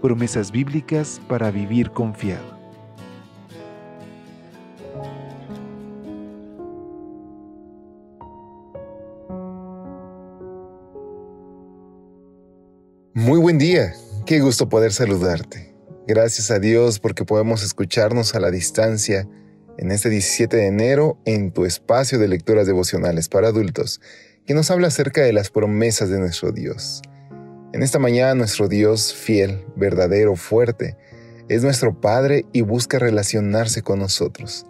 Promesas bíblicas para vivir confiado. Muy buen día, qué gusto poder saludarte. Gracias a Dios porque podemos escucharnos a la distancia en este 17 de enero en tu espacio de lecturas devocionales para adultos, que nos habla acerca de las promesas de nuestro Dios. En esta mañana nuestro Dios fiel, verdadero, fuerte, es nuestro Padre y busca relacionarse con nosotros.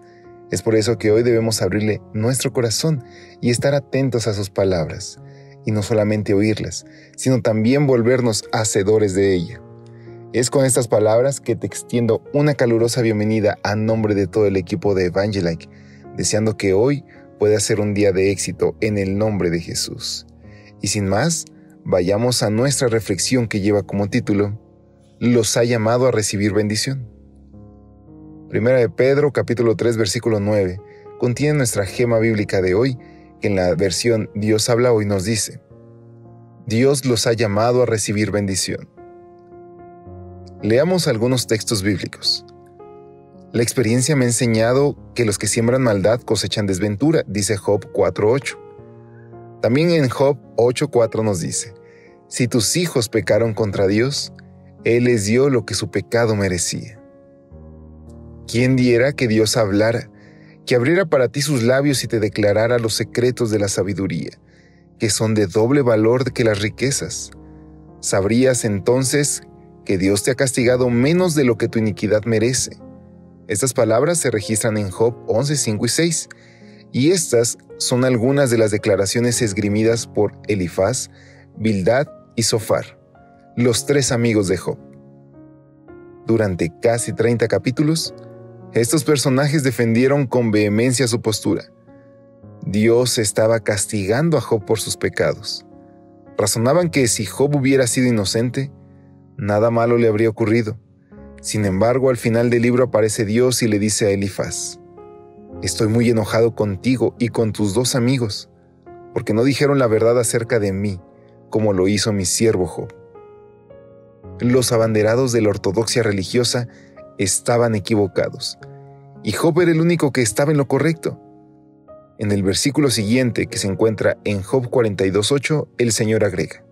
Es por eso que hoy debemos abrirle nuestro corazón y estar atentos a sus palabras y no solamente oírlas, sino también volvernos hacedores de ella. Es con estas palabras que te extiendo una calurosa bienvenida a nombre de todo el equipo de Evangelike, deseando que hoy pueda ser un día de éxito en el nombre de Jesús. Y sin más, vayamos a nuestra reflexión que lleva como título, Los ha llamado a recibir bendición. Primera de Pedro capítulo 3 versículo 9 contiene nuestra gema bíblica de hoy que en la versión Dios habla hoy nos dice, Dios los ha llamado a recibir bendición. Leamos algunos textos bíblicos. La experiencia me ha enseñado que los que siembran maldad cosechan desventura, dice Job 4.8. También en Job 8.4 nos dice, si tus hijos pecaron contra Dios, Él les dio lo que su pecado merecía. ¿Quién diera que Dios hablara que abriera para ti sus labios y te declarara los secretos de la sabiduría, que son de doble valor que las riquezas. Sabrías entonces que Dios te ha castigado menos de lo que tu iniquidad merece. Estas palabras se registran en Job 11, 5 y 6, y estas son algunas de las declaraciones esgrimidas por Elifaz, Bildad y Sofar, los tres amigos de Job. Durante casi 30 capítulos, estos personajes defendieron con vehemencia su postura. Dios estaba castigando a Job por sus pecados. Razonaban que si Job hubiera sido inocente, nada malo le habría ocurrido. Sin embargo, al final del libro aparece Dios y le dice a Elifaz, Estoy muy enojado contigo y con tus dos amigos, porque no dijeron la verdad acerca de mí, como lo hizo mi siervo Job. Los abanderados de la ortodoxia religiosa estaban equivocados, y Job era el único que estaba en lo correcto. En el versículo siguiente, que se encuentra en Job 42.8, el Señor agrega,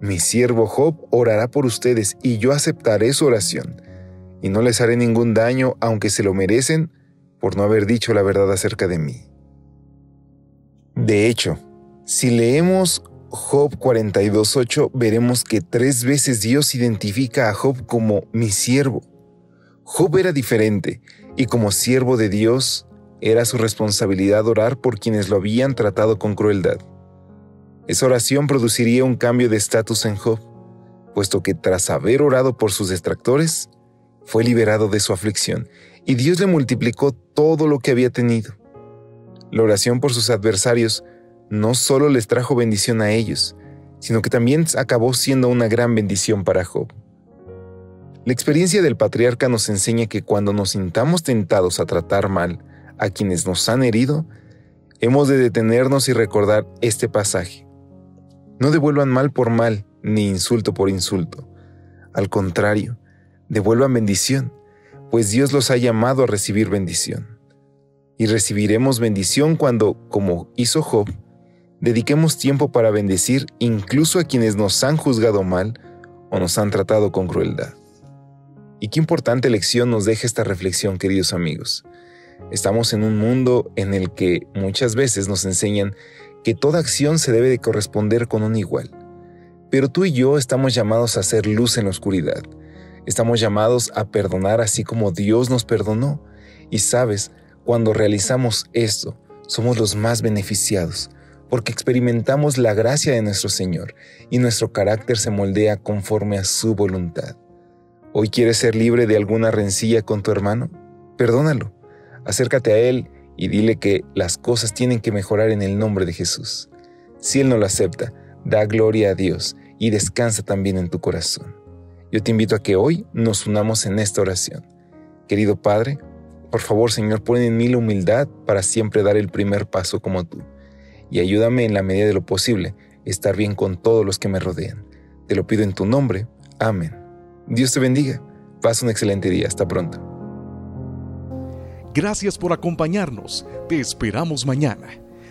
Mi siervo Job orará por ustedes y yo aceptaré su oración, y no les haré ningún daño aunque se lo merecen por no haber dicho la verdad acerca de mí. De hecho, si leemos Job 42.8 veremos que tres veces Dios identifica a Job como mi siervo. Job era diferente y como siervo de Dios era su responsabilidad orar por quienes lo habían tratado con crueldad. Esa oración produciría un cambio de estatus en Job, puesto que tras haber orado por sus detractores, fue liberado de su aflicción y Dios le multiplicó todo lo que había tenido. La oración por sus adversarios no solo les trajo bendición a ellos, sino que también acabó siendo una gran bendición para Job. La experiencia del patriarca nos enseña que cuando nos sintamos tentados a tratar mal a quienes nos han herido, hemos de detenernos y recordar este pasaje. No devuelvan mal por mal, ni insulto por insulto. Al contrario, devuelvan bendición, pues Dios los ha llamado a recibir bendición. Y recibiremos bendición cuando, como hizo Job, dediquemos tiempo para bendecir incluso a quienes nos han juzgado mal o nos han tratado con crueldad. Y qué importante lección nos deja esta reflexión, queridos amigos. Estamos en un mundo en el que muchas veces nos enseñan que toda acción se debe de corresponder con un igual. Pero tú y yo estamos llamados a hacer luz en la oscuridad. Estamos llamados a perdonar así como Dios nos perdonó. Y sabes, cuando realizamos esto, somos los más beneficiados, porque experimentamos la gracia de nuestro Señor y nuestro carácter se moldea conforme a su voluntad. ¿Hoy quieres ser libre de alguna rencilla con tu hermano? Perdónalo. Acércate a él y dile que las cosas tienen que mejorar en el nombre de Jesús. Si él no lo acepta, da gloria a Dios y descansa también en tu corazón. Yo te invito a que hoy nos unamos en esta oración. Querido Padre, por favor Señor, pon en mí la humildad para siempre dar el primer paso como tú. Y ayúdame en la medida de lo posible estar bien con todos los que me rodean. Te lo pido en tu nombre. Amén. Dios te bendiga. Pasa un excelente día. Hasta pronto. Gracias por acompañarnos. Te esperamos mañana.